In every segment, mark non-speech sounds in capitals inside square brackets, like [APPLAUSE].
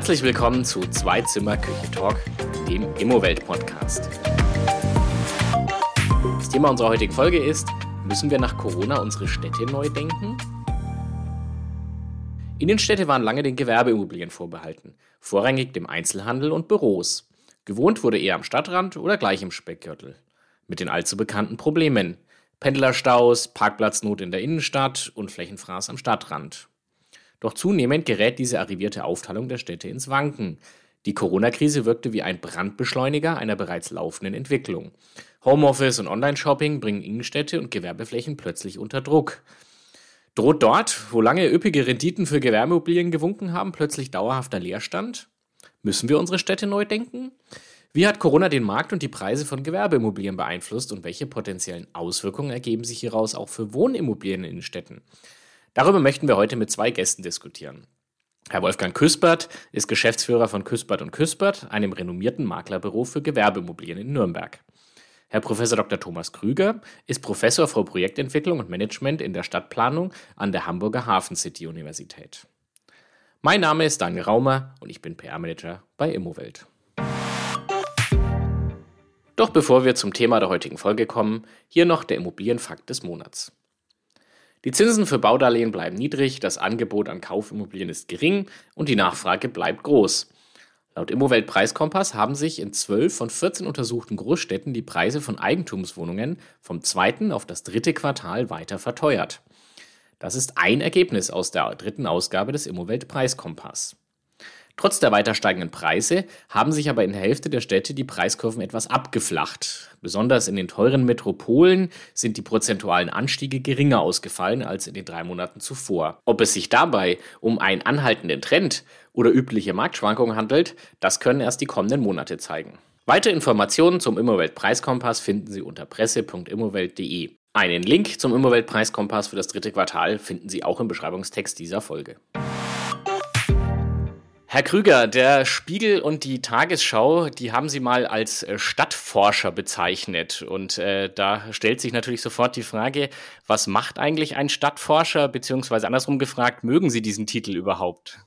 Herzlich willkommen zu Zweizimmer Küche Talk, dem Immowelt Podcast. Das Thema unserer heutigen Folge ist, müssen wir nach Corona unsere Städte neu denken? Innenstädte waren lange den Gewerbeimmobilien vorbehalten, vorrangig dem Einzelhandel und Büros. Gewohnt wurde eher am Stadtrand oder gleich im Speckgürtel. Mit den allzu bekannten Problemen. Pendlerstaus, Parkplatznot in der Innenstadt und Flächenfraß am Stadtrand. Doch zunehmend gerät diese arrivierte Aufteilung der Städte ins Wanken. Die Corona-Krise wirkte wie ein Brandbeschleuniger einer bereits laufenden Entwicklung. Homeoffice und Online-Shopping bringen Innenstädte und Gewerbeflächen plötzlich unter Druck. Droht dort, wo lange üppige Renditen für Gewerbeimmobilien gewunken haben, plötzlich dauerhafter Leerstand? Müssen wir unsere Städte neu denken? Wie hat Corona den Markt und die Preise von Gewerbeimmobilien beeinflusst und welche potenziellen Auswirkungen ergeben sich hieraus auch für Wohnimmobilien in den Städten? Darüber möchten wir heute mit zwei Gästen diskutieren. Herr Wolfgang Küspert ist Geschäftsführer von Küspert und Küspert, einem renommierten Maklerbüro für Gewerbeimmobilien in Nürnberg. Herr Prof. Dr. Thomas Krüger ist Professor für Projektentwicklung und Management in der Stadtplanung an der Hamburger Hafen City Universität. Mein Name ist Daniel Raumer und ich bin PR-Manager bei Immowelt. Doch bevor wir zum Thema der heutigen Folge kommen, hier noch der Immobilienfakt des Monats. Die Zinsen für Baudarlehen bleiben niedrig, das Angebot an Kaufimmobilien ist gering und die Nachfrage bleibt groß. Laut Immowelt Preiskompass haben sich in 12 von 14 untersuchten Großstädten die Preise von Eigentumswohnungen vom zweiten auf das dritte Quartal weiter verteuert. Das ist ein Ergebnis aus der dritten Ausgabe des Immowelt Preiskompass. Trotz der weiter steigenden Preise haben sich aber in der Hälfte der Städte die Preiskurven etwas abgeflacht. Besonders in den teuren Metropolen sind die prozentualen Anstiege geringer ausgefallen als in den drei Monaten zuvor. Ob es sich dabei um einen anhaltenden Trend oder übliche Marktschwankungen handelt, das können erst die kommenden Monate zeigen. Weitere Informationen zum Immowelt Preiskompass finden Sie unter presse.immowelt.de. Einen Link zum Immowelt Preiskompass für das dritte Quartal finden Sie auch im Beschreibungstext dieser Folge. Herr Krüger, der Spiegel und die Tagesschau, die haben Sie mal als äh, Stadtforscher bezeichnet. Und äh, da stellt sich natürlich sofort die Frage, was macht eigentlich ein Stadtforscher? Beziehungsweise andersrum gefragt, mögen Sie diesen Titel überhaupt?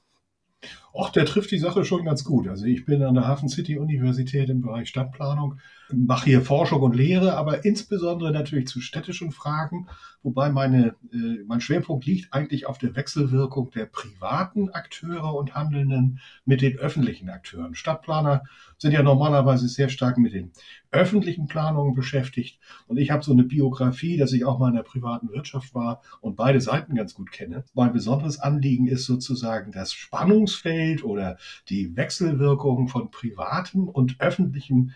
Och, der trifft die Sache schon ganz gut. Also ich bin an der Hafen City Universität im Bereich Stadtplanung, mache hier Forschung und Lehre, aber insbesondere natürlich zu städtischen Fragen, wobei meine, äh, mein Schwerpunkt liegt eigentlich auf der Wechselwirkung der privaten Akteure und Handelnden mit den öffentlichen Akteuren. Stadtplaner sind ja normalerweise sehr stark mit den öffentlichen Planungen beschäftigt und ich habe so eine Biografie, dass ich auch mal in der privaten Wirtschaft war und beide Seiten ganz gut kenne. Mein besonderes Anliegen ist sozusagen das Spannungsfeld oder die Wechselwirkung von privatem und öffentlichem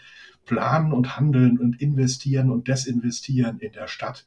Planen und Handeln und Investieren und Desinvestieren in der Stadt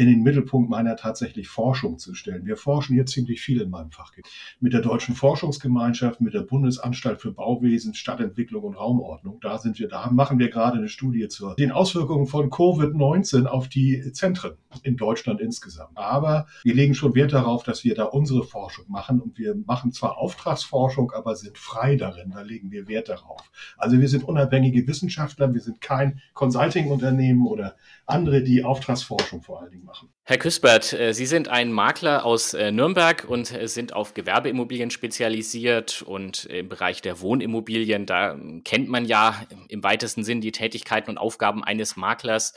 in den Mittelpunkt meiner tatsächlich Forschung zu stellen. Wir forschen hier ziemlich viel in meinem Fachgebiet. Mit der Deutschen Forschungsgemeinschaft, mit der Bundesanstalt für Bauwesen, Stadtentwicklung und Raumordnung. Da sind wir, da machen wir gerade eine Studie zu den Auswirkungen von Covid-19 auf die Zentren in Deutschland insgesamt. Aber wir legen schon Wert darauf, dass wir da unsere Forschung machen und wir machen zwar Auftragsforschung, aber sind frei darin. Da legen wir Wert darauf. Also wir sind unabhängige Wissenschaftler. Wir sind kein Consulting-Unternehmen oder andere, die Auftragsforschung vor allen Dingen machen. Herr Küspert, äh, Sie sind ein Makler aus äh, Nürnberg und äh, sind auf Gewerbeimmobilien spezialisiert und im Bereich der Wohnimmobilien, da kennt man ja im weitesten Sinn die Tätigkeiten und Aufgaben eines Maklers.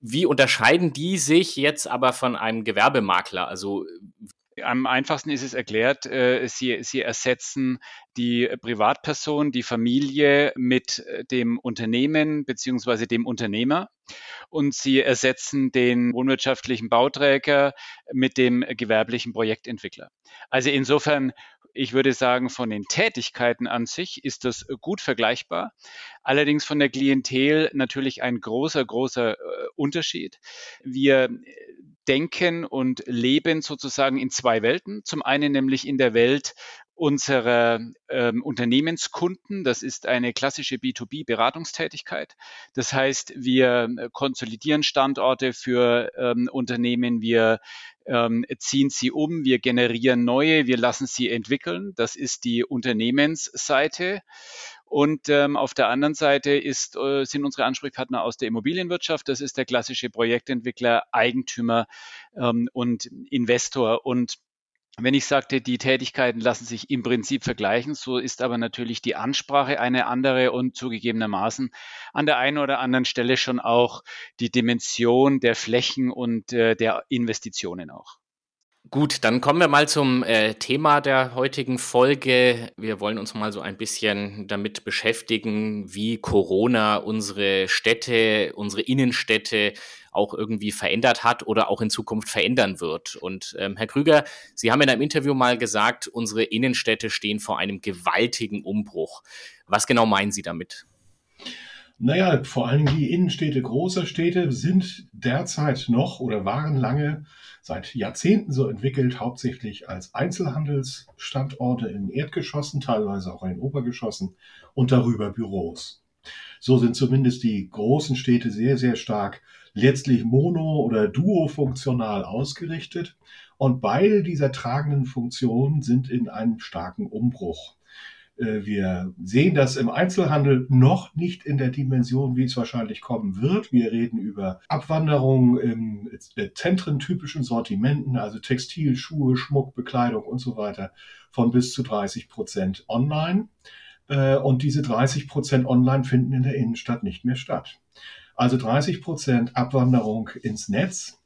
Wie unterscheiden die sich jetzt aber von einem Gewerbemakler? Also am einfachsten ist es erklärt, äh, sie, sie ersetzen die Privatperson, die Familie mit äh, dem Unternehmen beziehungsweise dem Unternehmer und sie ersetzen den wohnwirtschaftlichen Bauträger mit dem gewerblichen Projektentwickler. Also insofern, ich würde sagen, von den Tätigkeiten an sich ist das gut vergleichbar. Allerdings von der Klientel natürlich ein großer, großer äh, Unterschied. Wir denken und leben sozusagen in zwei Welten. Zum einen nämlich in der Welt unserer ähm, Unternehmenskunden. Das ist eine klassische B2B-Beratungstätigkeit. Das heißt, wir äh, konsolidieren Standorte für ähm, Unternehmen, wir ähm, ziehen sie um, wir generieren neue, wir lassen sie entwickeln. Das ist die Unternehmensseite. Und ähm, auf der anderen Seite ist, äh, sind unsere Ansprechpartner aus der Immobilienwirtschaft. Das ist der klassische Projektentwickler, Eigentümer ähm, und Investor. Und wenn ich sagte, die Tätigkeiten lassen sich im Prinzip vergleichen, so ist aber natürlich die Ansprache eine andere und zugegebenermaßen an der einen oder anderen Stelle schon auch die Dimension der Flächen und äh, der Investitionen auch. Gut, dann kommen wir mal zum äh, Thema der heutigen Folge. Wir wollen uns mal so ein bisschen damit beschäftigen, wie Corona unsere Städte, unsere Innenstädte auch irgendwie verändert hat oder auch in Zukunft verändern wird. Und ähm, Herr Krüger, Sie haben in einem Interview mal gesagt, unsere Innenstädte stehen vor einem gewaltigen Umbruch. Was genau meinen Sie damit? Naja, vor allem die Innenstädte großer Städte sind derzeit noch oder waren lange seit Jahrzehnten so entwickelt, hauptsächlich als Einzelhandelsstandorte in Erdgeschossen, teilweise auch in Obergeschossen und darüber Büros. So sind zumindest die großen Städte sehr, sehr stark letztlich mono- oder duo-funktional ausgerichtet. Und beide dieser tragenden Funktionen sind in einem starken Umbruch. Äh, wir sehen das im Einzelhandel noch nicht in der Dimension, wie es wahrscheinlich kommen wird. Wir reden über Abwanderung im zentrentypischen Sortimenten, also Textil, Schuhe, Schmuck, Bekleidung und so weiter, von bis zu 30 Prozent online. Äh, und diese 30 Prozent online finden in der Innenstadt nicht mehr statt. Also 30 Prozent Abwanderung ins Netz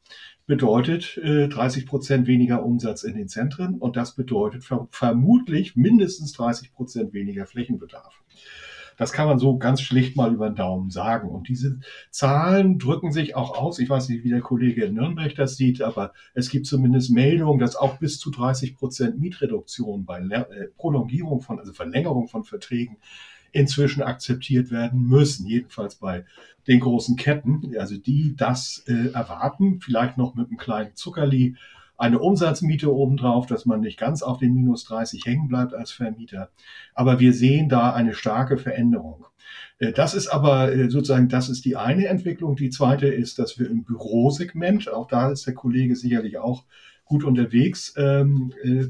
bedeutet äh, 30 Prozent weniger Umsatz in den Zentren und das bedeutet ver vermutlich mindestens 30 Prozent weniger Flächenbedarf. Das kann man so ganz schlicht mal über den Daumen sagen. Und diese Zahlen drücken sich auch aus. Ich weiß nicht, wie der Kollege in Nürnberg das sieht, aber es gibt zumindest Meldungen, dass auch bis zu 30 Prozent Mietreduktion bei äh, Prolongierung von, also Verlängerung von Verträgen inzwischen akzeptiert werden müssen. Jedenfalls bei den großen Ketten, also die das äh, erwarten, vielleicht noch mit einem kleinen Zuckerli, eine Umsatzmiete obendrauf, dass man nicht ganz auf den minus 30 hängen bleibt als Vermieter. Aber wir sehen da eine starke Veränderung. Äh, das ist aber äh, sozusagen, das ist die eine Entwicklung. Die zweite ist, dass wir im Bürosegment, auch da ist der Kollege sicherlich auch gut unterwegs, ähm, äh,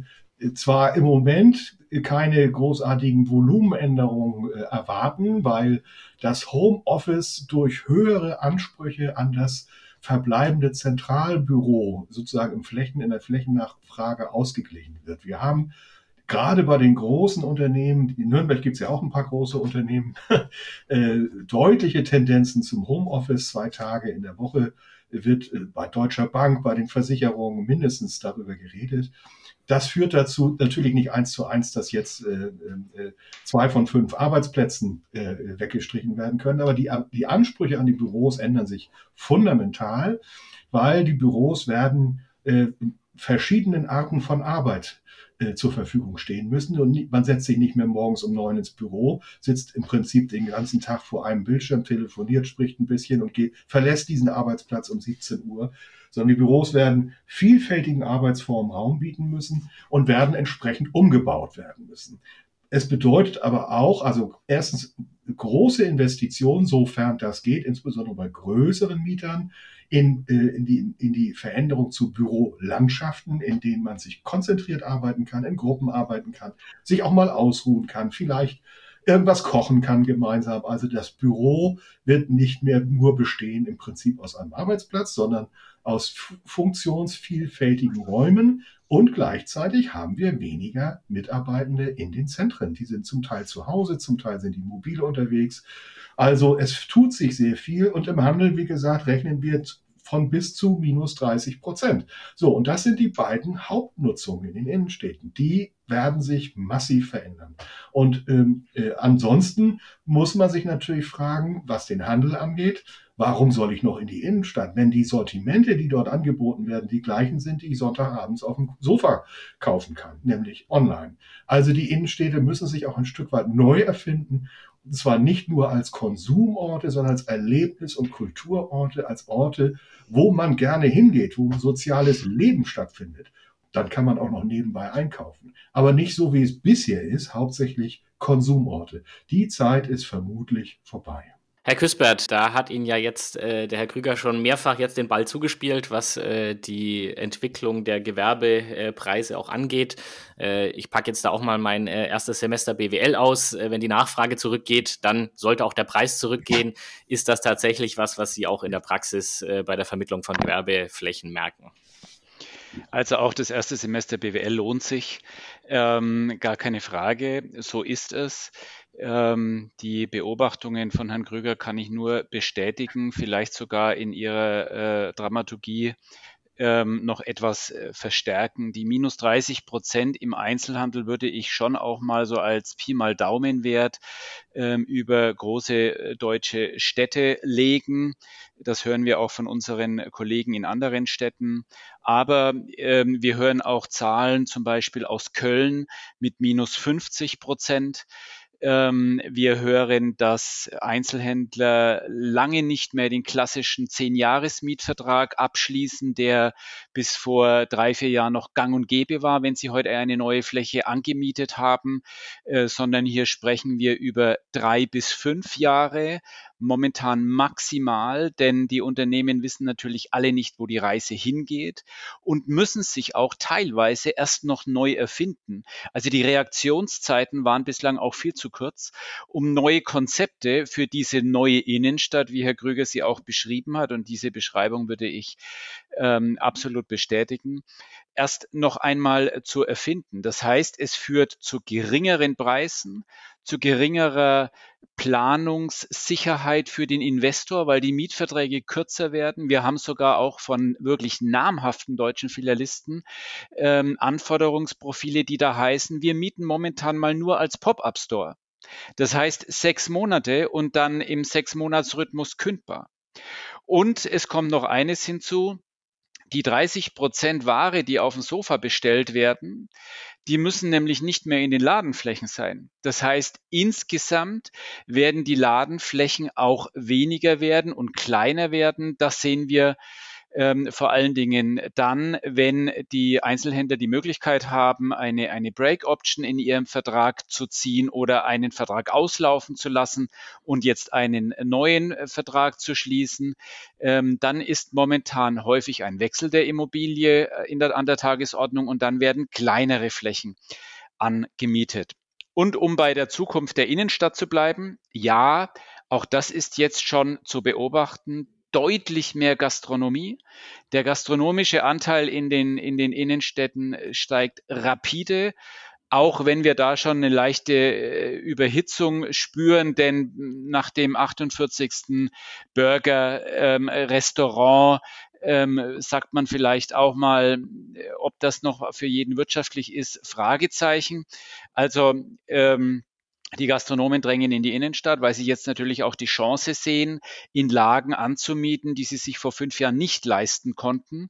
zwar im Moment keine großartigen Volumenänderungen äh, erwarten, weil das Homeoffice durch höhere Ansprüche an das verbleibende Zentralbüro sozusagen im Flächen, in der Flächennachfrage ausgeglichen wird. Wir haben gerade bei den großen Unternehmen, in Nürnberg gibt es ja auch ein paar große Unternehmen, [LAUGHS] äh, deutliche Tendenzen zum Homeoffice, zwei Tage in der Woche wird äh, bei Deutscher Bank, bei den Versicherungen mindestens darüber geredet. Das führt dazu natürlich nicht eins zu eins, dass jetzt äh, äh, zwei von fünf Arbeitsplätzen äh, weggestrichen werden können. Aber die, die Ansprüche an die Büros ändern sich fundamental, weil die Büros werden äh, verschiedenen Arten von Arbeit äh, zur Verfügung stehen müssen. Und man setzt sich nicht mehr morgens um neun ins Büro, sitzt im Prinzip den ganzen Tag vor einem Bildschirm, telefoniert, spricht ein bisschen und geht, verlässt diesen Arbeitsplatz um 17 Uhr, sondern die Büros werden vielfältigen Arbeitsformen Raum bieten müssen und werden entsprechend umgebaut werden müssen. Es bedeutet aber auch, also erstens große Investitionen, sofern das geht, insbesondere bei größeren Mietern, in, äh, in, die, in die Veränderung zu Bürolandschaften, in denen man sich konzentriert arbeiten kann, in Gruppen arbeiten kann, sich auch mal ausruhen kann, vielleicht irgendwas kochen kann gemeinsam. Also das Büro wird nicht mehr nur bestehen im Prinzip aus einem Arbeitsplatz, sondern aus funktionsvielfältigen Räumen und gleichzeitig haben wir weniger Mitarbeitende in den Zentren. Die sind zum Teil zu Hause, zum Teil sind die mobil unterwegs. Also es tut sich sehr viel und im Handel, wie gesagt, rechnen wir von bis zu minus 30 Prozent. So, und das sind die beiden Hauptnutzungen in den Innenstädten. Die werden sich massiv verändern. Und ähm, äh, ansonsten muss man sich natürlich fragen, was den Handel angeht, Warum soll ich noch in die Innenstadt, wenn die Sortimente, die dort angeboten werden, die gleichen sind, die ich Sonntagabends auf dem Sofa kaufen kann, nämlich online. Also die Innenstädte müssen sich auch ein Stück weit neu erfinden. Zwar nicht nur als Konsumorte, sondern als Erlebnis- und Kulturorte, als Orte, wo man gerne hingeht, wo soziales Leben stattfindet. Dann kann man auch noch nebenbei einkaufen. Aber nicht so, wie es bisher ist, hauptsächlich Konsumorte. Die Zeit ist vermutlich vorbei. Herr Küspert, da hat Ihnen ja jetzt äh, der Herr Krüger schon mehrfach jetzt den Ball zugespielt, was äh, die Entwicklung der Gewerbepreise äh, auch angeht. Äh, ich packe jetzt da auch mal mein äh, erstes Semester BWL aus. Äh, wenn die Nachfrage zurückgeht, dann sollte auch der Preis zurückgehen. Ist das tatsächlich was, was Sie auch in der Praxis bei der Vermittlung von Gewerbeflächen merken? Also auch das erste Semester BWL lohnt sich, ähm, gar keine Frage. So ist es. Ähm, die Beobachtungen von Herrn Krüger kann ich nur bestätigen, vielleicht sogar in ihrer äh, Dramaturgie ähm, noch etwas äh, verstärken. Die minus 30 Prozent im Einzelhandel würde ich schon auch mal so als Pi mal Daumenwert ähm, über große äh, deutsche Städte legen. Das hören wir auch von unseren Kollegen in anderen Städten. Aber ähm, wir hören auch Zahlen zum Beispiel aus Köln mit minus 50 Prozent. Ähm, wir hören, dass Einzelhändler lange nicht mehr den klassischen Zehn-Jahres-Mietvertrag abschließen, der bis vor drei, vier Jahren noch gang und gäbe war, wenn sie heute eine neue Fläche angemietet haben, äh, sondern hier sprechen wir über drei bis fünf Jahre momentan maximal, denn die Unternehmen wissen natürlich alle nicht, wo die Reise hingeht und müssen sich auch teilweise erst noch neu erfinden. Also die Reaktionszeiten waren bislang auch viel zu kurz, um neue Konzepte für diese neue Innenstadt, wie Herr Krüger sie auch beschrieben hat, und diese Beschreibung würde ich ähm, absolut bestätigen, erst noch einmal zu erfinden. Das heißt, es führt zu geringeren Preisen, zu geringerer Planungssicherheit für den Investor, weil die Mietverträge kürzer werden. Wir haben sogar auch von wirklich namhaften deutschen Filialisten ähm, Anforderungsprofile, die da heißen, wir mieten momentan mal nur als Pop-up-Store. Das heißt sechs Monate und dann im Sechs-Monats-Rhythmus kündbar. Und es kommt noch eines hinzu, die 30 Prozent Ware, die auf dem Sofa bestellt werden, die müssen nämlich nicht mehr in den Ladenflächen sein. Das heißt, insgesamt werden die Ladenflächen auch weniger werden und kleiner werden. Das sehen wir ähm, vor allen Dingen dann, wenn die Einzelhändler die Möglichkeit haben, eine, eine Break-Option in ihrem Vertrag zu ziehen oder einen Vertrag auslaufen zu lassen und jetzt einen neuen Vertrag zu schließen. Ähm, dann ist momentan häufig ein Wechsel der Immobilie äh, in der, an der Tagesordnung und dann werden kleinere Flächen angemietet. Und um bei der Zukunft der Innenstadt zu bleiben, ja, auch das ist jetzt schon zu beobachten deutlich mehr Gastronomie. Der gastronomische Anteil in den, in den Innenstädten äh, steigt rapide auch wenn wir da schon eine leichte äh, Überhitzung spüren, denn nach dem 48. Burger-Restaurant ähm, ähm, sagt man vielleicht auch mal, äh, ob das noch für jeden wirtschaftlich ist, Fragezeichen. Also ähm, die Gastronomen drängen in die Innenstadt, weil sie jetzt natürlich auch die Chance sehen, in Lagen anzumieten, die sie sich vor fünf Jahren nicht leisten konnten.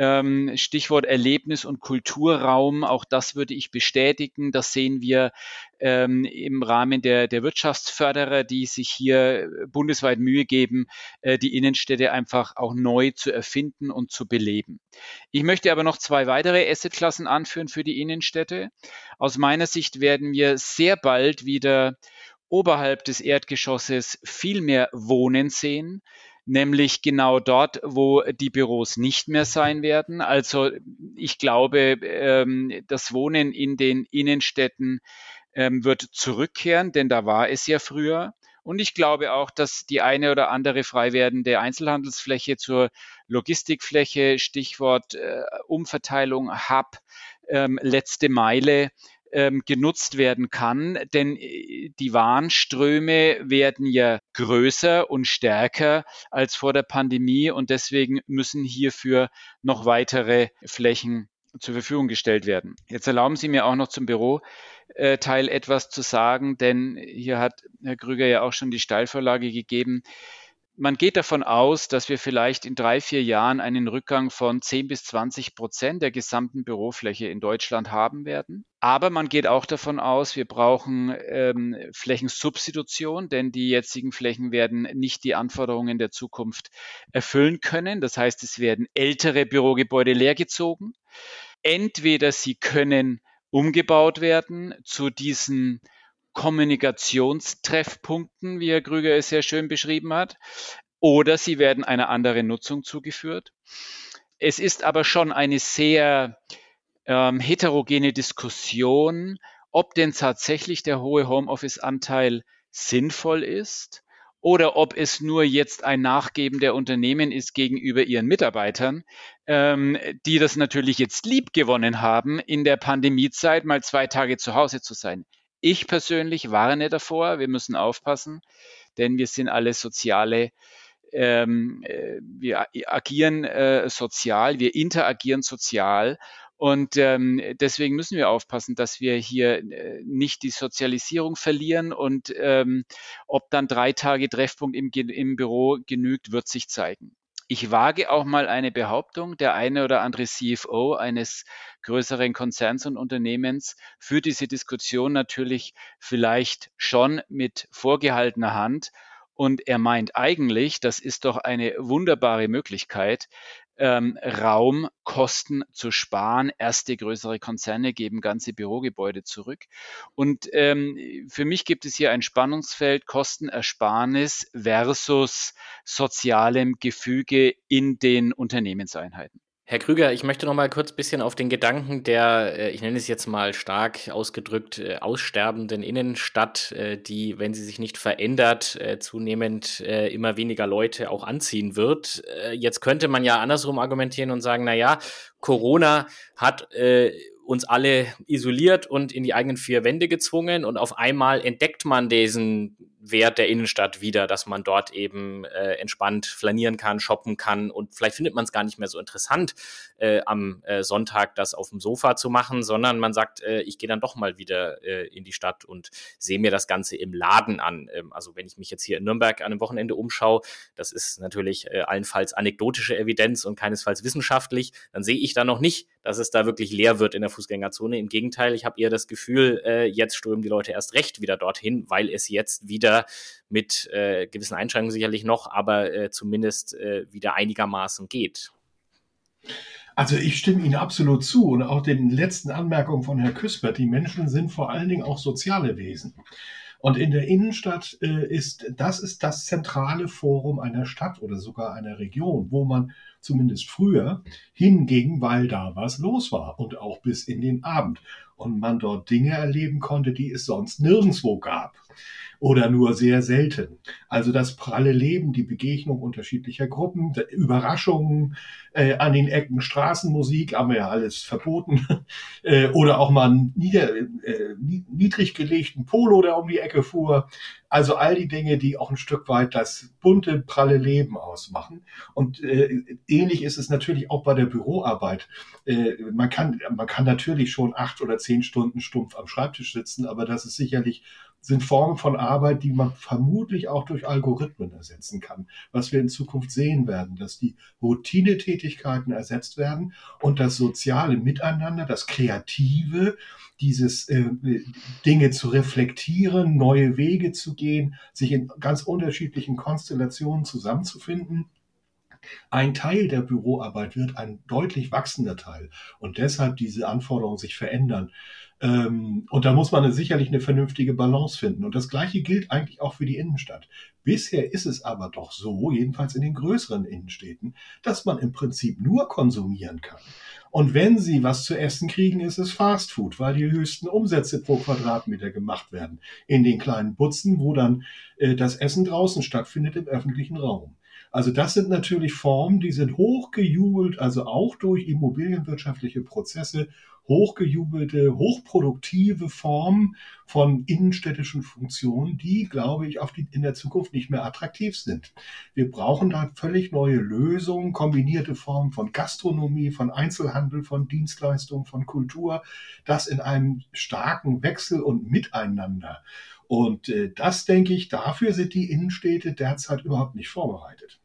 Ähm, Stichwort Erlebnis- und Kulturraum, auch das würde ich bestätigen. Das sehen wir ähm, im Rahmen der, der Wirtschaftsförderer, die sich hier bundesweit Mühe geben, äh, die Innenstädte einfach auch neu zu erfinden und zu beleben. Ich möchte aber noch zwei weitere Assetklassen anführen für die Innenstädte. Aus meiner Sicht werden wir sehr bald wieder oberhalb des Erdgeschosses viel mehr Wohnen sehen nämlich genau dort, wo die Büros nicht mehr sein werden. Also ich glaube, ähm, das Wohnen in den Innenstädten ähm, wird zurückkehren, denn da war es ja früher. Und ich glaube auch, dass die eine oder andere frei werdende Einzelhandelsfläche zur Logistikfläche, Stichwort äh, Umverteilung, Hub, ähm, letzte Meile, ähm, genutzt werden kann, denn äh, die Warnströme werden ja größer und stärker als vor der Pandemie und deswegen müssen hierfür noch weitere Flächen zur Verfügung gestellt werden. Jetzt erlauben Sie mir auch noch zum Büroteil etwas zu sagen, denn hier hat Herr Krüger ja auch schon die Steilvorlage gegeben man geht davon aus, dass wir vielleicht in drei, vier Jahren einen Rückgang von 10 bis 20 Prozent der gesamten Bürofläche in Deutschland haben werden. Aber man geht auch davon aus, wir brauchen ähm, Flächensubstitution, denn die jetzigen Flächen werden nicht die Anforderungen der Zukunft erfüllen können. Das heißt, es werden ältere Bürogebäude leergezogen. Entweder sie können umgebaut werden zu diesen Kommunikationstreffpunkten, wie Herr Krüger es sehr schön beschrieben hat, oder sie werden einer anderen Nutzung zugeführt. Es ist aber schon eine sehr ähm, heterogene Diskussion, ob denn tatsächlich der hohe Homeoffice-Anteil sinnvoll ist oder ob es nur jetzt ein Nachgeben der Unternehmen ist gegenüber ihren Mitarbeitern, ähm, die das natürlich jetzt lieb gewonnen haben, in der Pandemiezeit mal zwei Tage zu Hause zu sein. Ich persönlich warne davor, wir müssen aufpassen, denn wir sind alle soziale ähm, äh, wir agieren äh, sozial, wir interagieren sozial und ähm, deswegen müssen wir aufpassen, dass wir hier äh, nicht die Sozialisierung verlieren und ähm, ob dann drei Tage Treffpunkt im, im Büro genügt, wird sich zeigen. Ich wage auch mal eine Behauptung, der eine oder andere CFO eines größeren Konzerns und Unternehmens führt diese Diskussion natürlich vielleicht schon mit vorgehaltener Hand. Und er meint eigentlich, das ist doch eine wunderbare Möglichkeit, ähm, Raum, Kosten zu sparen. Erste größere Konzerne geben ganze Bürogebäude zurück. Und ähm, für mich gibt es hier ein Spannungsfeld Kostenersparnis versus sozialem Gefüge in den Unternehmenseinheiten. Herr Krüger, ich möchte noch mal kurz ein bisschen auf den Gedanken der, äh, ich nenne es jetzt mal stark ausgedrückt, äh, aussterbenden Innenstadt, äh, die, wenn sie sich nicht verändert, zunehmend immer weniger Leute auch anziehen wird. Jetzt könnte man ja andersrum argumentieren und sagen, na ja, Corona hat uns alle isoliert und in die eigenen vier Wände gezwungen und auf einmal entdeckt man diesen Wert der Innenstadt wieder, dass man dort eben äh, entspannt flanieren kann, shoppen kann und vielleicht findet man es gar nicht mehr so interessant, äh, am äh, Sonntag das auf dem Sofa zu machen, sondern man sagt, äh, ich gehe dann doch mal wieder äh, in die Stadt und sehe mir das Ganze im Laden an. Ähm, also wenn ich mich jetzt hier in Nürnberg an einem Wochenende umschaue, das ist natürlich äh, allenfalls anekdotische Evidenz und keinesfalls wissenschaftlich, dann sehe ich da noch nicht, dass es da wirklich leer wird in der Fußgängerzone. Im Gegenteil, ich habe eher das Gefühl, äh, jetzt strömen die Leute erst recht wieder dorthin, weil es jetzt wieder mit äh, gewissen Einschränkungen sicherlich noch, aber äh, zumindest äh, wieder einigermaßen geht. Also ich stimme Ihnen absolut zu und auch den letzten Anmerkungen von Herrn Küspert. Die Menschen sind vor allen Dingen auch soziale Wesen. Und in der Innenstadt äh, ist, das ist das zentrale Forum einer Stadt oder sogar einer Region, wo man zumindest früher hinging, weil da was los war und auch bis in den Abend und man dort Dinge erleben konnte, die es sonst nirgendwo gab oder nur sehr selten. Also das pralle Leben, die Begegnung unterschiedlicher Gruppen, Überraschungen äh, an den Ecken, Straßenmusik, haben wir ja alles verboten, [LAUGHS] äh, oder auch mal nieder, äh, niedrig gelegten Polo, der um die Ecke fuhr. Also all die Dinge, die auch ein Stück weit das bunte, pralle Leben ausmachen. Und äh, ähnlich ist es natürlich auch bei der Büroarbeit. Äh, man, kann, man kann natürlich schon acht oder zehn Stunden stumpf am Schreibtisch sitzen, aber das ist sicherlich sind Formen von Arbeit, die man vermutlich auch durch Algorithmen ersetzen kann. Was wir in Zukunft sehen werden, dass die Routinetätigkeiten ersetzt werden und das soziale Miteinander, das Kreative, dieses äh, Dinge zu reflektieren, neue Wege zu gehen, sich in ganz unterschiedlichen Konstellationen zusammenzufinden, ein Teil der Büroarbeit wird ein deutlich wachsender Teil und deshalb diese Anforderungen sich verändern. Ähm, und da muss man sicherlich eine vernünftige Balance finden. Und das Gleiche gilt eigentlich auch für die Innenstadt. Bisher ist es aber doch so, jedenfalls in den größeren Innenstädten, dass man im Prinzip nur konsumieren kann. Und wenn Sie was zu essen kriegen, ist es Fastfood, weil die höchsten Umsätze pro Quadratmeter gemacht werden. In den kleinen Butzen, wo dann äh, das Essen draußen stattfindet im öffentlichen Raum. Also das sind natürlich Formen, die sind hochgejubelt, also auch durch immobilienwirtschaftliche Prozesse hochgejubelte, hochproduktive Formen von innenstädtischen Funktionen, die, glaube ich, auf die, in der Zukunft nicht mehr attraktiv sind. Wir brauchen da völlig neue Lösungen, kombinierte Formen von Gastronomie, von Einzelhandel, von Dienstleistungen, von Kultur, das in einem starken Wechsel und Miteinander. Und äh, das, denke ich, dafür sind die Innenstädte derzeit überhaupt nicht vorbereitet.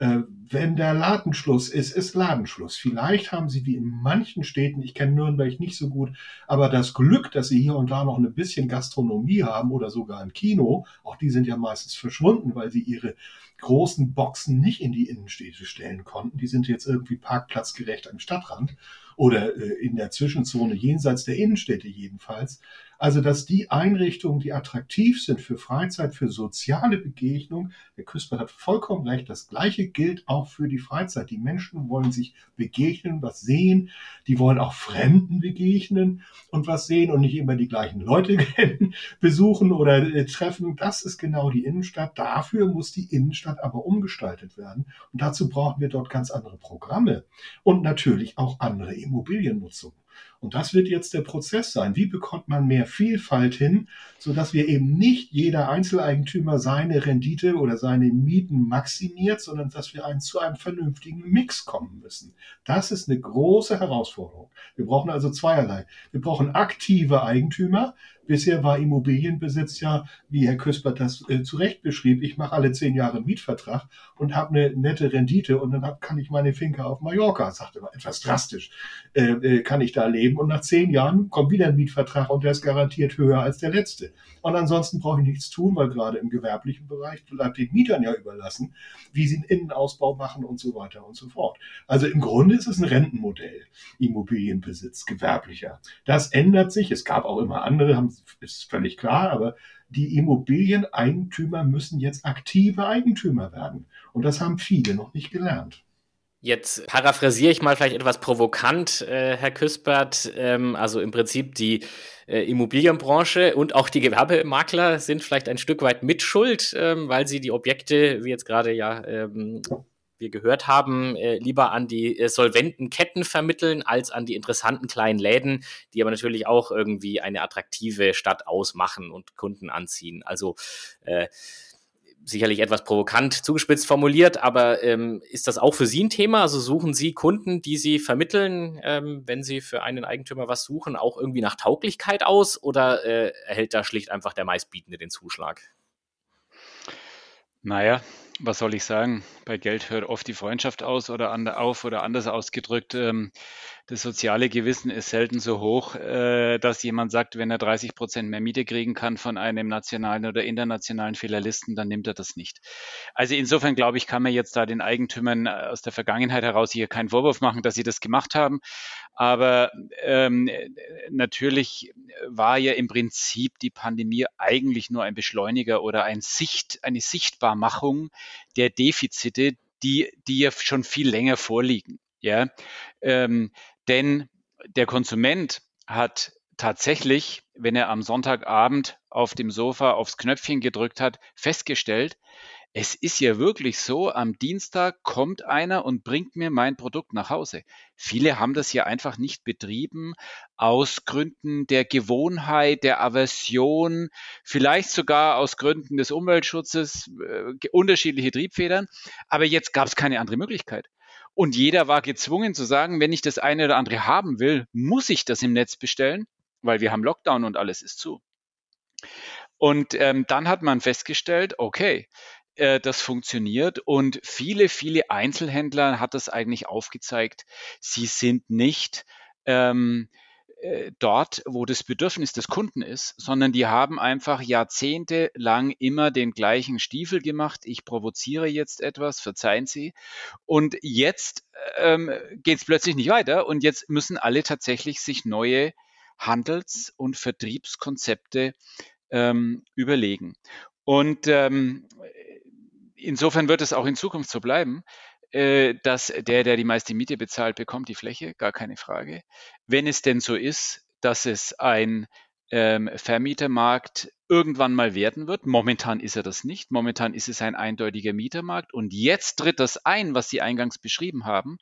Äh, wenn der Ladenschluss ist, ist Ladenschluss. Vielleicht haben sie wie in manchen Städten, ich kenne Nürnberg nicht so gut, aber das Glück, dass sie hier und da noch ein bisschen Gastronomie haben oder sogar ein Kino, auch die sind ja meistens verschwunden, weil sie ihre großen Boxen nicht in die Innenstädte stellen konnten. Die sind jetzt irgendwie parkplatzgerecht am Stadtrand oder äh, in der Zwischenzone jenseits der Innenstädte jedenfalls. Also, dass die Einrichtungen, die attraktiv sind für Freizeit, für soziale Begegnung, Herr Küspert hat vollkommen recht, das Gleiche gilt auch für die Freizeit. Die Menschen wollen sich begegnen, was sehen, die wollen auch Fremden begegnen und was sehen und nicht immer die gleichen Leute [LAUGHS] besuchen oder äh, treffen. Das ist genau die Innenstadt. Dafür muss die Innenstadt aber umgestaltet werden. Und dazu brauchen wir dort ganz andere Programme und natürlich auch andere Immobiliennutzung. Und das wird jetzt der Prozess sein. Wie bekommt man mehr Vielfalt hin, sodass wir eben nicht jeder Einzeleigentümer seine Rendite oder seine Mieten maximiert, sondern dass wir einen, zu einem vernünftigen Mix kommen müssen. Das ist eine große Herausforderung. Wir brauchen also zweierlei. Wir brauchen aktive Eigentümer, Bisher war Immobilienbesitz ja, wie Herr Küspert das äh, zu Recht beschrieb, ich mache alle zehn Jahre einen Mietvertrag und habe eine nette Rendite und dann hab, kann ich meine Finke auf Mallorca, sagte mal etwas drastisch, äh, äh, kann ich da leben und nach zehn Jahren kommt wieder ein Mietvertrag und der ist garantiert höher als der letzte. Und ansonsten brauche ich nichts tun, weil gerade im gewerblichen Bereich bleibt den Mietern ja überlassen, wie sie einen Innenausbau machen und so weiter und so fort. Also im Grunde ist es ein Rentenmodell, Immobilienbesitz, gewerblicher. Das ändert sich. Es gab auch immer andere, haben ist völlig klar, aber die Immobilieneigentümer müssen jetzt aktive Eigentümer werden. Und das haben viele noch nicht gelernt. Jetzt paraphrasiere ich mal vielleicht etwas provokant, äh, Herr Küspert. Ähm, also im Prinzip die äh, Immobilienbranche und auch die Gewerbemakler sind vielleicht ein Stück weit mitschuld, ähm, weil sie die Objekte, wie jetzt gerade ja ähm, wir gehört haben, äh, lieber an die äh, solventen Ketten vermitteln als an die interessanten kleinen Läden, die aber natürlich auch irgendwie eine attraktive Stadt ausmachen und Kunden anziehen. Also äh, sicherlich etwas provokant zugespitzt formuliert, aber ähm, ist das auch für Sie ein Thema? Also suchen Sie Kunden, die Sie vermitteln, ähm, wenn Sie für einen Eigentümer was suchen, auch irgendwie nach Tauglichkeit aus oder äh, erhält da schlicht einfach der meistbietende den Zuschlag? Naja, was soll ich sagen? Bei Geld hört oft die Freundschaft aus oder an, auf oder anders ausgedrückt. Ähm, das soziale Gewissen ist selten so hoch, äh, dass jemand sagt, wenn er 30 Prozent mehr Miete kriegen kann von einem nationalen oder internationalen Filialisten, dann nimmt er das nicht. Also insofern glaube ich, kann man jetzt da den Eigentümern aus der Vergangenheit heraus hier keinen Vorwurf machen, dass sie das gemacht haben. Aber ähm, natürlich war ja im Prinzip die Pandemie eigentlich nur ein Beschleuniger oder ein Sicht, eine Sichtbarmachung der Defizite, die, die ja schon viel länger vorliegen. Ja, ähm, denn der Konsument hat tatsächlich, wenn er am Sonntagabend auf dem Sofa aufs Knöpfchen gedrückt hat, festgestellt, es ist ja wirklich so, am Dienstag kommt einer und bringt mir mein Produkt nach Hause. Viele haben das ja einfach nicht betrieben aus Gründen der Gewohnheit, der Aversion, vielleicht sogar aus Gründen des Umweltschutzes, äh, unterschiedliche Triebfedern. Aber jetzt gab es keine andere Möglichkeit. Und jeder war gezwungen zu sagen, wenn ich das eine oder andere haben will, muss ich das im Netz bestellen, weil wir haben Lockdown und alles ist zu. Und ähm, dann hat man festgestellt, okay, äh, das funktioniert und viele, viele Einzelhändler hat das eigentlich aufgezeigt, sie sind nicht ähm, äh, dort, wo das Bedürfnis des Kunden ist, sondern die haben einfach jahrzehntelang immer den gleichen Stiefel gemacht. Ich provoziere jetzt etwas, verzeihen Sie. Und jetzt ähm, geht es plötzlich nicht weiter und jetzt müssen alle tatsächlich sich neue Handels- und Vertriebskonzepte ähm, überlegen. Und ähm, insofern wird es auch in Zukunft so bleiben. Äh, dass der, der die meiste Miete bezahlt, bekommt die Fläche, gar keine Frage. Wenn es denn so ist, dass es ein ähm, Vermietermarkt irgendwann mal werden wird. Momentan ist er das nicht. Momentan ist es ein eindeutiger Mietermarkt. Und jetzt tritt das ein, was Sie eingangs beschrieben haben.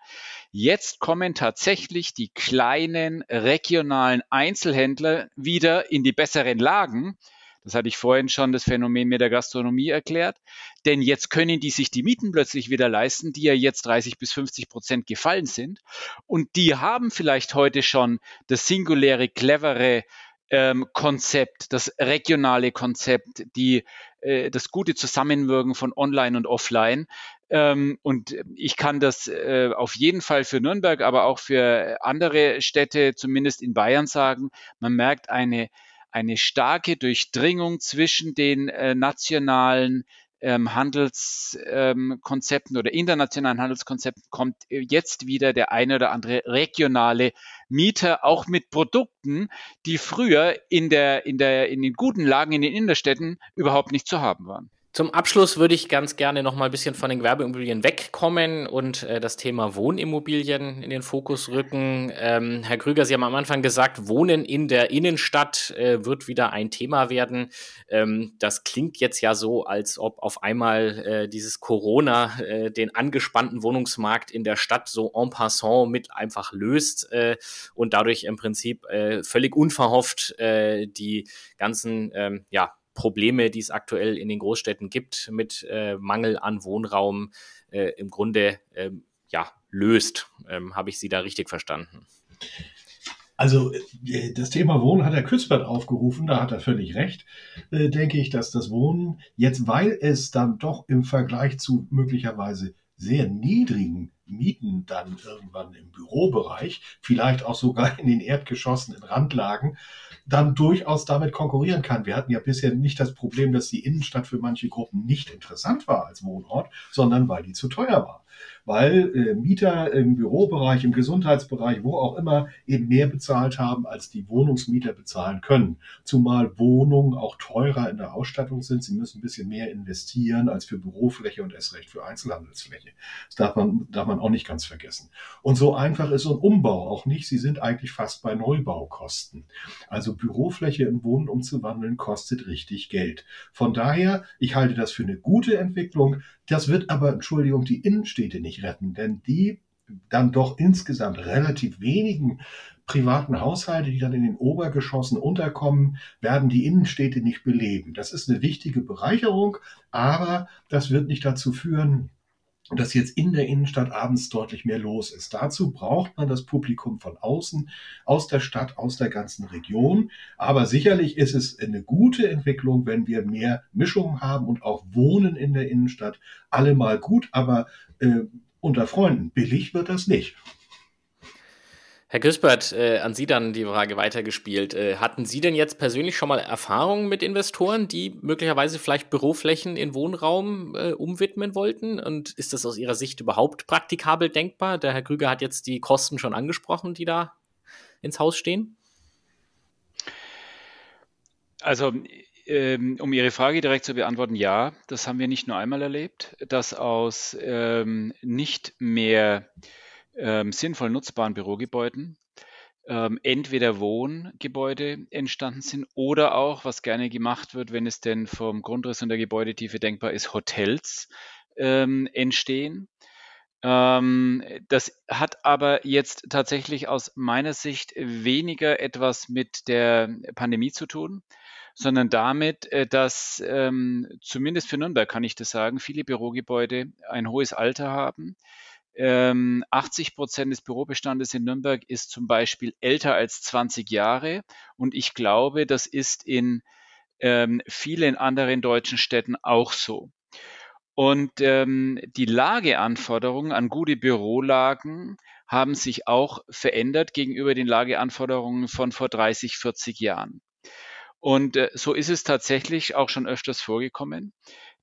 Jetzt kommen tatsächlich die kleinen regionalen Einzelhändler wieder in die besseren Lagen, das hatte ich vorhin schon das Phänomen mit der Gastronomie erklärt. Denn jetzt können die sich die Mieten plötzlich wieder leisten, die ja jetzt 30 bis 50 Prozent gefallen sind. Und die haben vielleicht heute schon das singuläre, clevere ähm, Konzept, das regionale Konzept, die, äh, das gute Zusammenwirken von Online und Offline. Ähm, und ich kann das äh, auf jeden Fall für Nürnberg, aber auch für andere Städte, zumindest in Bayern sagen. Man merkt eine eine starke Durchdringung zwischen den äh, nationalen ähm, Handelskonzepten ähm, oder internationalen Handelskonzepten kommt jetzt wieder der eine oder andere regionale Mieter, auch mit Produkten, die früher in, der, in, der, in den guten Lagen in den Innenstädten überhaupt nicht zu haben waren. Zum Abschluss würde ich ganz gerne noch mal ein bisschen von den Gewerbeimmobilien wegkommen und äh, das Thema Wohnimmobilien in den Fokus rücken. Ähm, Herr Krüger, Sie haben am Anfang gesagt, Wohnen in der Innenstadt äh, wird wieder ein Thema werden. Ähm, das klingt jetzt ja so, als ob auf einmal äh, dieses Corona äh, den angespannten Wohnungsmarkt in der Stadt so en passant mit einfach löst äh, und dadurch im Prinzip äh, völlig unverhofft die ganzen ähm, ja, Probleme, die es aktuell in den Großstädten gibt, mit äh, Mangel an Wohnraum äh, im Grunde ähm, ja, löst. Ähm, Habe ich Sie da richtig verstanden? Also äh, das Thema Wohnen hat Herr Küspert aufgerufen, da hat er völlig recht, äh, denke ich, dass das Wohnen jetzt, weil es dann doch im Vergleich zu möglicherweise sehr niedrigen Mieten dann irgendwann im Bürobereich, vielleicht auch sogar in den Erdgeschossen in Randlagen, dann durchaus damit konkurrieren kann. Wir hatten ja bisher nicht das Problem, dass die Innenstadt für manche Gruppen nicht interessant war als Wohnort, sondern weil die zu teuer war weil äh, Mieter im Bürobereich, im Gesundheitsbereich, wo auch immer, eben mehr bezahlt haben, als die Wohnungsmieter bezahlen können. Zumal Wohnungen auch teurer in der Ausstattung sind. Sie müssen ein bisschen mehr investieren als für Bürofläche und erst recht für Einzelhandelsfläche. Das darf man, darf man auch nicht ganz vergessen. Und so einfach ist so ein Umbau auch nicht. Sie sind eigentlich fast bei Neubaukosten. Also Bürofläche in Wohnen umzuwandeln kostet richtig Geld. Von daher, ich halte das für eine gute Entwicklung. Das wird aber, Entschuldigung, die Innenstädte nicht retten, denn die dann doch insgesamt relativ wenigen privaten Haushalte, die dann in den Obergeschossen unterkommen, werden die Innenstädte nicht beleben. Das ist eine wichtige Bereicherung, aber das wird nicht dazu führen, dass jetzt in der Innenstadt abends deutlich mehr los ist. Dazu braucht man das Publikum von außen, aus der Stadt, aus der ganzen Region. Aber sicherlich ist es eine gute Entwicklung, wenn wir mehr Mischung haben und auch Wohnen in der Innenstadt. Allemal gut, aber äh, unter Freunden billig wird das nicht. Herr Küspert, äh, an Sie dann die Frage weitergespielt. Äh, hatten Sie denn jetzt persönlich schon mal Erfahrungen mit Investoren, die möglicherweise vielleicht Büroflächen in Wohnraum äh, umwidmen wollten? Und ist das aus Ihrer Sicht überhaupt praktikabel denkbar? Der Herr Krüger hat jetzt die Kosten schon angesprochen, die da ins Haus stehen. Also ähm, um Ihre Frage direkt zu beantworten, ja, das haben wir nicht nur einmal erlebt, dass aus ähm, nicht mehr ähm, sinnvoll nutzbaren Bürogebäuden ähm, entweder Wohngebäude entstanden sind oder auch, was gerne gemacht wird, wenn es denn vom Grundriss und der Gebäudetiefe denkbar ist, Hotels ähm, entstehen. Ähm, das hat aber jetzt tatsächlich aus meiner Sicht weniger etwas mit der Pandemie zu tun, sondern damit, äh, dass ähm, zumindest für Nürnberg kann ich das sagen, viele Bürogebäude ein hohes Alter haben, 80 ähm, Prozent des Bürobestandes in Nürnberg ist zum Beispiel älter als 20 Jahre. Und ich glaube, das ist in ähm, vielen anderen deutschen Städten auch so. Und ähm, die Lageanforderungen an gute Bürolagen haben sich auch verändert gegenüber den Lageanforderungen von vor 30, 40 Jahren. Und äh, so ist es tatsächlich auch schon öfters vorgekommen,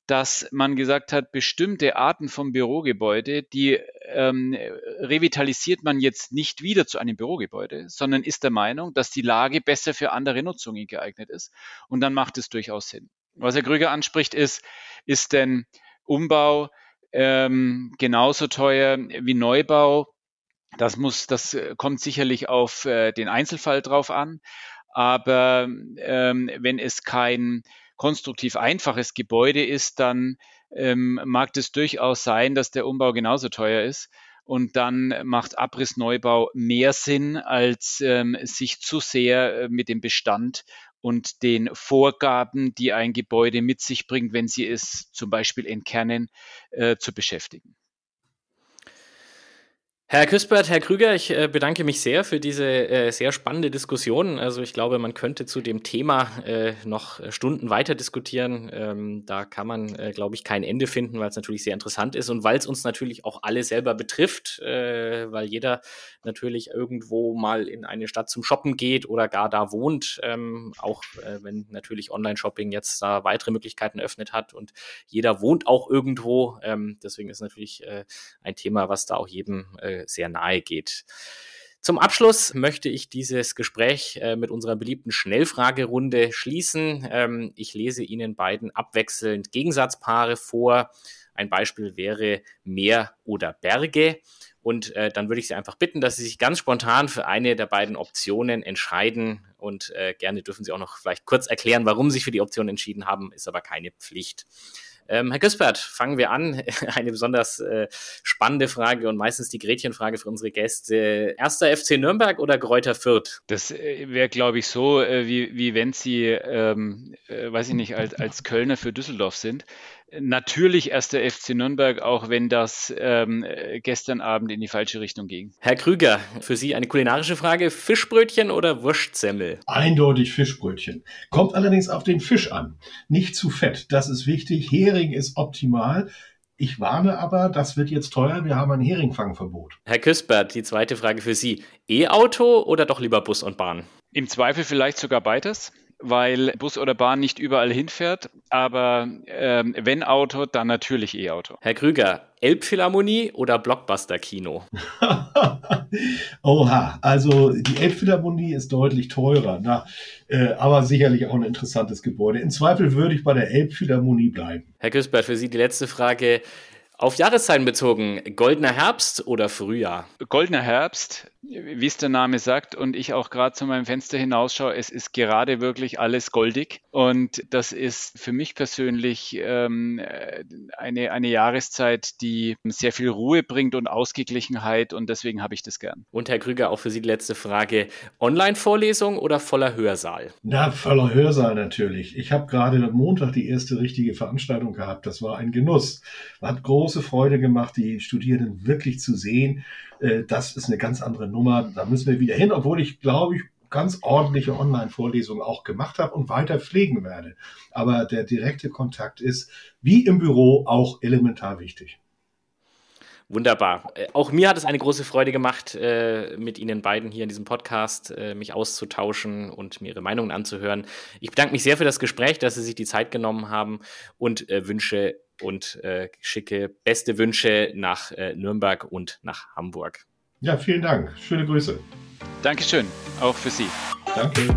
dass man gesagt hat, bestimmte Arten von Bürogebäude, die ähm, revitalisiert man jetzt nicht wieder zu einem Bürogebäude, sondern ist der Meinung, dass die Lage besser für andere Nutzungen geeignet ist. Und dann macht es durchaus Sinn. Was Herr Krüger anspricht, ist, ist denn Umbau ähm, genauso teuer wie Neubau? Das muss, das kommt sicherlich auf äh, den Einzelfall drauf an. Aber ähm, wenn es kein konstruktiv einfaches Gebäude ist, dann ähm, mag es durchaus sein, dass der Umbau genauso teuer ist. Und dann macht Abrissneubau mehr Sinn, als ähm, sich zu sehr äh, mit dem Bestand und den Vorgaben, die ein Gebäude mit sich bringt, wenn sie es zum Beispiel entkernen, äh, zu beschäftigen. Herr Küspert, Herr Krüger, ich äh, bedanke mich sehr für diese äh, sehr spannende Diskussion. Also ich glaube, man könnte zu dem Thema äh, noch Stunden weiter diskutieren. Ähm, da kann man, äh, glaube ich, kein Ende finden, weil es natürlich sehr interessant ist und weil es uns natürlich auch alle selber betrifft, äh, weil jeder natürlich irgendwo mal in eine Stadt zum Shoppen geht oder gar da wohnt, ähm, auch äh, wenn natürlich Online-Shopping jetzt da weitere Möglichkeiten eröffnet hat und jeder wohnt auch irgendwo. Ähm, deswegen ist natürlich ein Thema, was da auch jedem sehr nahe geht. Zum Abschluss möchte ich dieses Gespräch äh, mit unserer beliebten Schnellfragerunde schließen. Ähm, ich lese Ihnen beiden abwechselnd Gegensatzpaare vor. Ein Beispiel wäre Meer oder Berge. Und äh, dann würde ich Sie einfach bitten, dass Sie sich ganz spontan für eine der beiden Optionen entscheiden. Und äh, gerne dürfen Sie auch noch vielleicht kurz erklären, warum Sie sich für die Option entschieden haben, ist aber keine Pflicht. Ähm, Herr Küspert, fangen wir an. [LAUGHS] Eine besonders äh, spannende Frage und meistens die Gretchenfrage für unsere Gäste. Erster FC Nürnberg oder Gräuter Fürth? Das äh, wäre, glaube ich, so, äh, wie, wie wenn Sie, ähm, äh, weiß ich nicht, als, als Kölner für Düsseldorf sind. Natürlich erst der FC Nürnberg, auch wenn das ähm, gestern Abend in die falsche Richtung ging. Herr Krüger, für Sie eine kulinarische Frage. Fischbrötchen oder Wurstsemmel? Eindeutig Fischbrötchen. Kommt allerdings auf den Fisch an. Nicht zu fett, das ist wichtig. Hering ist optimal. Ich warne aber, das wird jetzt teuer. Wir haben ein Heringfangverbot. Herr Küspert, die zweite Frage für Sie. E-Auto oder doch lieber Bus und Bahn? Im Zweifel vielleicht sogar beides weil Bus oder Bahn nicht überall hinfährt. Aber ähm, wenn Auto, dann natürlich E-Auto. Herr Krüger, Elbphilharmonie oder Blockbuster-Kino? [LAUGHS] Oha, also die Elbphilharmonie ist deutlich teurer, na, äh, aber sicherlich auch ein interessantes Gebäude. Im Zweifel würde ich bei der Elbphilharmonie bleiben. Herr Küsbert, für Sie die letzte Frage. Auf Jahreszeiten bezogen, goldener Herbst oder Frühjahr? Goldener Herbst, wie es der Name sagt und ich auch gerade zu meinem Fenster hinausschaue, es ist gerade wirklich alles goldig und das ist für mich persönlich ähm, eine, eine Jahreszeit, die sehr viel Ruhe bringt und Ausgeglichenheit und deswegen habe ich das gern. Und Herr Krüger, auch für Sie die letzte Frage. Online-Vorlesung oder voller Hörsaal? Na, voller Hörsaal natürlich. Ich habe gerade am Montag die erste richtige Veranstaltung gehabt. Das war ein Genuss. Hat große Freude gemacht, die Studierenden wirklich zu sehen. Äh, das ist eine ganz andere Nummer. Da müssen wir wieder hin, obwohl ich glaube ich ganz ordentliche Online-Vorlesungen auch gemacht habe und weiter pflegen werde. Aber der direkte Kontakt ist wie im Büro auch elementar wichtig. Wunderbar. Äh, auch mir hat es eine große Freude gemacht, äh, mit Ihnen beiden hier in diesem Podcast mich auszutauschen und mir Ihre Meinungen anzuhören. Ich bedanke mich sehr für das Gespräch, dass Sie sich die Zeit genommen haben und wünsche und schicke beste Wünsche nach Nürnberg und nach Hamburg. Ja, vielen Dank. Schöne Grüße. Dankeschön, auch für Sie. Danke.